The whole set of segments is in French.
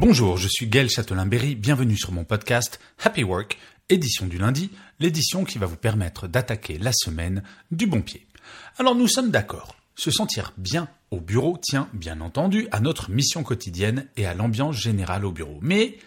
Bonjour, je suis Gaël Châtelain-Berry, bienvenue sur mon podcast Happy Work, édition du lundi, l'édition qui va vous permettre d'attaquer la semaine du bon pied. Alors nous sommes d'accord, se sentir bien au bureau tient bien entendu à notre mission quotidienne et à l'ambiance générale au bureau, mais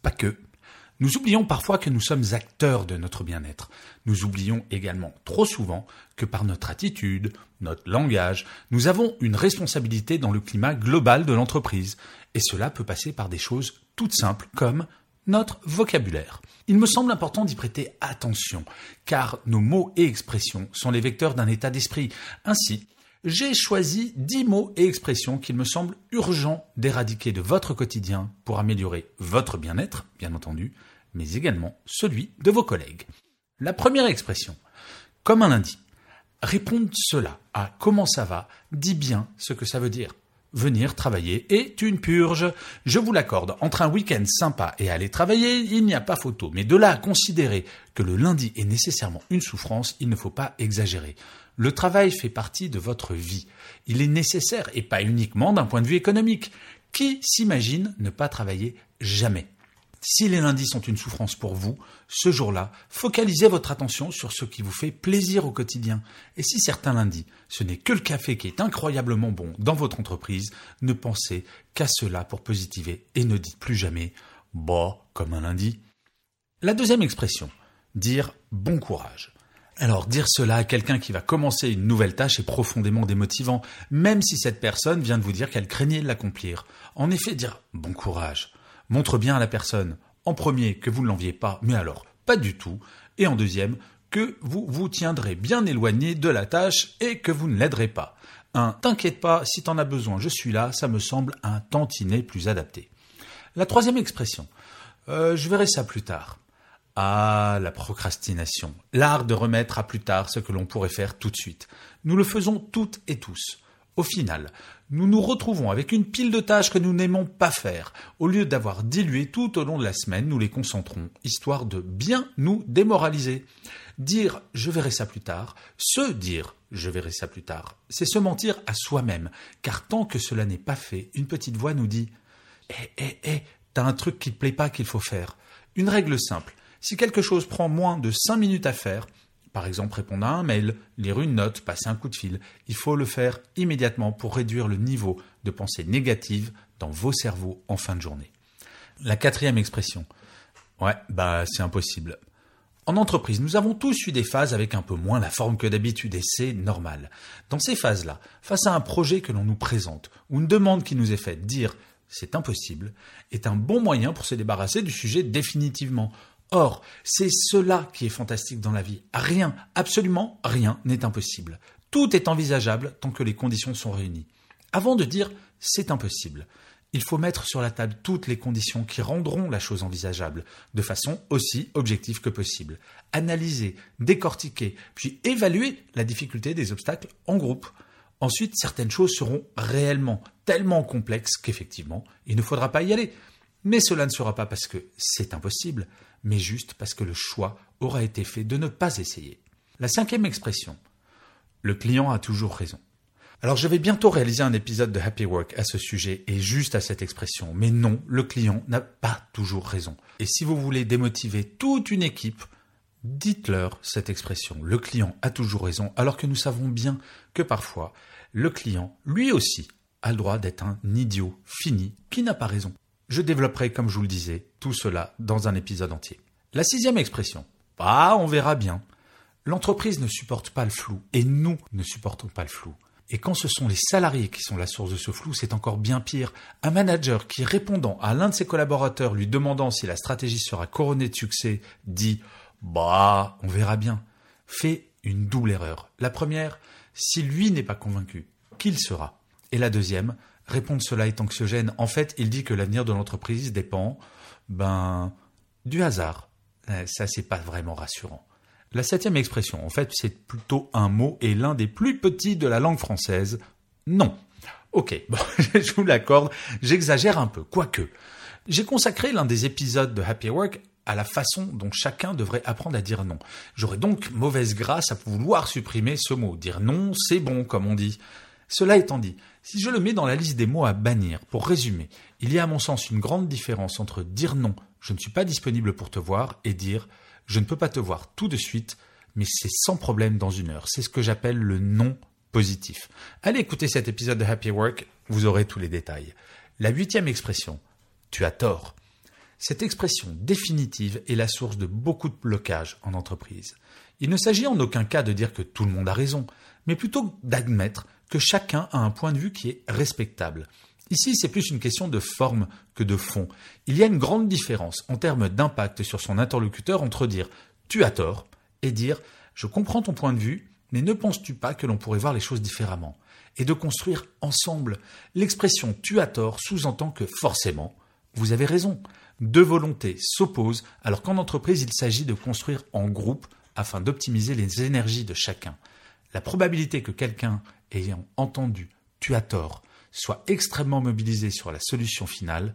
pas que. Nous oublions parfois que nous sommes acteurs de notre bien-être. Nous oublions également trop souvent que par notre attitude, notre langage, nous avons une responsabilité dans le climat global de l'entreprise. Et cela peut passer par des choses toutes simples comme notre vocabulaire. Il me semble important d'y prêter attention, car nos mots et expressions sont les vecteurs d'un état d'esprit. Ainsi, j'ai choisi 10 mots et expressions qu'il me semble urgent d'éradiquer de votre quotidien pour améliorer votre bien-être, bien entendu, mais également celui de vos collègues. La première expression, comme un lundi. Répondre cela à comment ça va dit bien ce que ça veut dire. Venir travailler est une purge. Je vous l'accorde, entre un week-end sympa et aller travailler, il n'y a pas photo. Mais de là à considérer que le lundi est nécessairement une souffrance, il ne faut pas exagérer. Le travail fait partie de votre vie. Il est nécessaire et pas uniquement d'un point de vue économique. Qui s'imagine ne pas travailler jamais? Si les lundis sont une souffrance pour vous, ce jour-là, focalisez votre attention sur ce qui vous fait plaisir au quotidien. Et si certains lundis, ce n'est que le café qui est incroyablement bon dans votre entreprise, ne pensez qu'à cela pour positiver et ne dites plus jamais bah comme un lundi. La deuxième expression, dire bon courage. Alors dire cela à quelqu'un qui va commencer une nouvelle tâche est profondément démotivant, même si cette personne vient de vous dire qu'elle craignait de l'accomplir. En effet, dire bon courage montre bien à la personne, en premier, que vous ne l'enviez pas, mais alors pas du tout, et en deuxième, que vous vous tiendrez bien éloigné de la tâche et que vous ne l'aiderez pas. Un t'inquiète pas, si t'en as besoin, je suis là, ça me semble un tantinet plus adapté. La troisième expression, euh, je verrai ça plus tard. Ah, la procrastination, l'art de remettre à plus tard ce que l'on pourrait faire tout de suite. Nous le faisons toutes et tous. Au final, nous nous retrouvons avec une pile de tâches que nous n'aimons pas faire. Au lieu d'avoir dilué tout au long de la semaine, nous les concentrons, histoire de bien nous démoraliser. Dire je verrai ça plus tard, se dire je verrai ça plus tard, c'est se mentir à soi-même, car tant que cela n'est pas fait, une petite voix nous dit Eh, eh, eh, t'as un truc qui te plaît pas qu'il faut faire. Une règle simple, si quelque chose prend moins de cinq minutes à faire, par exemple, répondre à un mail, lire une note, passer un coup de fil. Il faut le faire immédiatement pour réduire le niveau de pensée négative dans vos cerveaux en fin de journée. La quatrième expression. Ouais, bah c'est impossible. En entreprise, nous avons tous eu des phases avec un peu moins la forme que d'habitude et c'est normal. Dans ces phases-là, face à un projet que l'on nous présente ou une demande qui nous est faite, dire c'est impossible est un bon moyen pour se débarrasser du sujet définitivement. Or, c'est cela qui est fantastique dans la vie. Rien, absolument rien n'est impossible. Tout est envisageable tant que les conditions sont réunies. Avant de dire c'est impossible, il faut mettre sur la table toutes les conditions qui rendront la chose envisageable, de façon aussi objective que possible. Analyser, décortiquer, puis évaluer la difficulté des obstacles en groupe. Ensuite, certaines choses seront réellement tellement complexes qu'effectivement, il ne faudra pas y aller. Mais cela ne sera pas parce que c'est impossible, mais juste parce que le choix aura été fait de ne pas essayer. La cinquième expression. Le client a toujours raison. Alors je vais bientôt réaliser un épisode de Happy Work à ce sujet et juste à cette expression. Mais non, le client n'a pas toujours raison. Et si vous voulez démotiver toute une équipe, dites-leur cette expression. Le client a toujours raison, alors que nous savons bien que parfois, le client, lui aussi, a le droit d'être un idiot fini qui n'a pas raison. Je développerai, comme je vous le disais, tout cela dans un épisode entier. La sixième expression. Ah, on verra bien. L'entreprise ne supporte pas le flou et nous ne supportons pas le flou. Et quand ce sont les salariés qui sont la source de ce flou, c'est encore bien pire. Un manager qui, répondant à l'un de ses collaborateurs lui demandant si la stratégie sera couronnée de succès, dit Bah, on verra bien. Fais une double erreur. La première, si lui n'est pas convaincu, qu'il sera Et la deuxième, répondre cela est anxiogène. En fait, il dit que l'avenir de l'entreprise dépend, ben, du hasard. Eh, ça, c'est pas vraiment rassurant. La septième expression, en fait, c'est plutôt un mot et l'un des plus petits de la langue française. Non. Ok, bon, je vous l'accorde, j'exagère un peu, quoique. J'ai consacré l'un des épisodes de Happy Work à la façon dont chacun devrait apprendre à dire non. J'aurais donc mauvaise grâce à vouloir supprimer ce mot. Dire non, c'est bon, comme on dit. Cela étant dit, si je le mets dans la liste des mots à bannir, pour résumer, il y a à mon sens une grande différence entre dire non, je ne suis pas disponible pour te voir, et dire je ne peux pas te voir tout de suite, mais c'est sans problème dans une heure. C'est ce que j'appelle le non positif. Allez écouter cet épisode de Happy Work, vous aurez tous les détails. La huitième expression, tu as tort. Cette expression définitive est la source de beaucoup de blocages en entreprise. Il ne s'agit en aucun cas de dire que tout le monde a raison, mais plutôt d'admettre que chacun a un point de vue qui est respectable. Ici, c'est plus une question de forme que de fond. Il y a une grande différence en termes d'impact sur son interlocuteur entre dire tu as tort et dire je comprends ton point de vue, mais ne penses-tu pas que l'on pourrait voir les choses différemment? Et de construire ensemble. L'expression tu as tort sous-entend que forcément, vous avez raison deux volontés s'opposent alors qu'en entreprise il s'agit de construire en groupe afin d'optimiser les énergies de chacun. La probabilité que quelqu'un ayant entendu tu as tort soit extrêmement mobilisé sur la solution finale,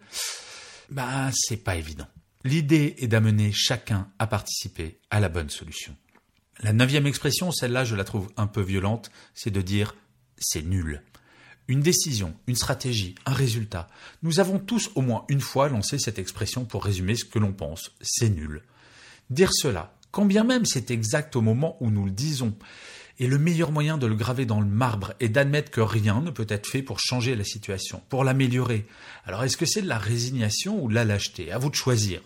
bah c'est pas évident. L'idée est d'amener chacun à participer à la bonne solution. La neuvième expression, celle-là je la trouve un peu violente, c'est de dire c'est nul. Une décision, une stratégie, un résultat. Nous avons tous au moins une fois lancé cette expression pour résumer ce que l'on pense. C'est nul. Dire cela, quand bien même c'est exact au moment où nous le disons, est le meilleur moyen de le graver dans le marbre et d'admettre que rien ne peut être fait pour changer la situation, pour l'améliorer. Alors est-ce que c'est de la résignation ou de la lâcheté? À vous de choisir.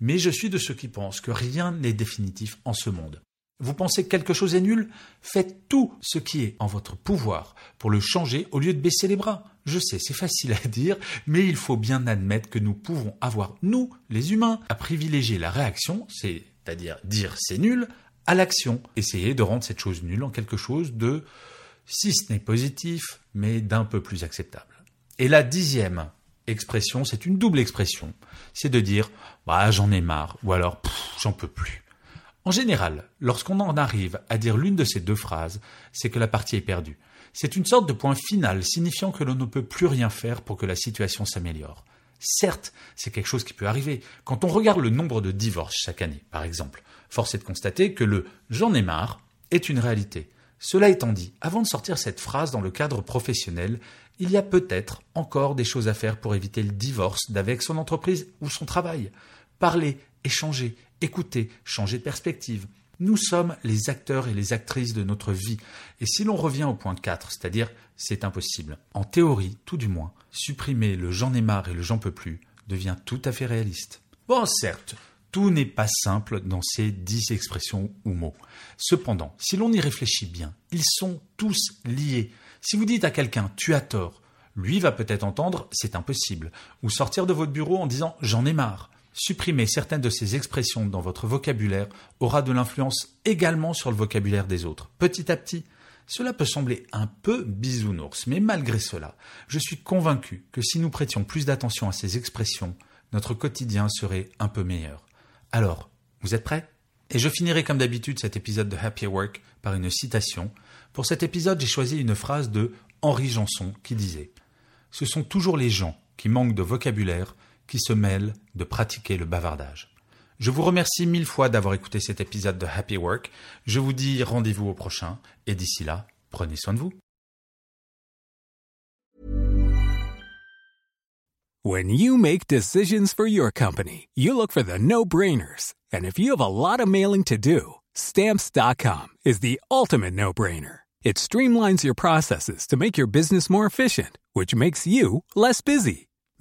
Mais je suis de ceux qui pensent que rien n'est définitif en ce monde. Vous pensez que quelque chose est nul? Faites tout ce qui est en votre pouvoir pour le changer au lieu de baisser les bras. Je sais, c'est facile à dire, mais il faut bien admettre que nous pouvons avoir, nous, les humains, à privilégier la réaction, c'est-à-dire dire c'est nul, à l'action. Essayer de rendre cette chose nulle en quelque chose de, si ce n'est positif, mais d'un peu plus acceptable. Et la dixième expression, c'est une double expression, c'est de dire bah j'en ai marre ou alors j'en peux plus. En général, lorsqu'on en arrive à dire l'une de ces deux phrases, c'est que la partie est perdue. C'est une sorte de point final signifiant que l'on ne peut plus rien faire pour que la situation s'améliore. Certes, c'est quelque chose qui peut arriver. Quand on regarde le nombre de divorces chaque année, par exemple, force est de constater que le j'en ai marre est une réalité. Cela étant dit, avant de sortir cette phrase dans le cadre professionnel, il y a peut-être encore des choses à faire pour éviter le divorce d'avec son entreprise ou son travail. Parler, échanger, écouter, changer de perspective. Nous sommes les acteurs et les actrices de notre vie. Et si l'on revient au point 4, c'est-à-dire c'est impossible, en théorie, tout du moins, supprimer le j'en ai marre et le j'en peux plus devient tout à fait réaliste. Bon, certes, tout n'est pas simple dans ces dix expressions ou mots. Cependant, si l'on y réfléchit bien, ils sont tous liés. Si vous dites à quelqu'un tu as tort, lui va peut-être entendre c'est impossible, ou sortir de votre bureau en disant j'en ai marre. Supprimer certaines de ces expressions dans votre vocabulaire aura de l'influence également sur le vocabulaire des autres. Petit à petit, cela peut sembler un peu bisounours, mais malgré cela, je suis convaincu que si nous prêtions plus d'attention à ces expressions, notre quotidien serait un peu meilleur. Alors, vous êtes prêts? Et je finirai comme d'habitude cet épisode de Happy Work par une citation. Pour cet épisode, j'ai choisi une phrase de Henri Janson qui disait Ce sont toujours les gens qui manquent de vocabulaire qui se mêlent de pratiquer le bavardage. Je vous remercie mille fois d'avoir écouté cet épisode de Happy Work. Je vous dis rendez-vous au prochain et d'ici là, prenez soin de vous. When you make decisions for your company, you look for the no-brainers. And if you have a lot of mailing to do, stamps.com is the ultimate no-brainer. It streamlines your processes to make your business more efficient, which makes you less busy.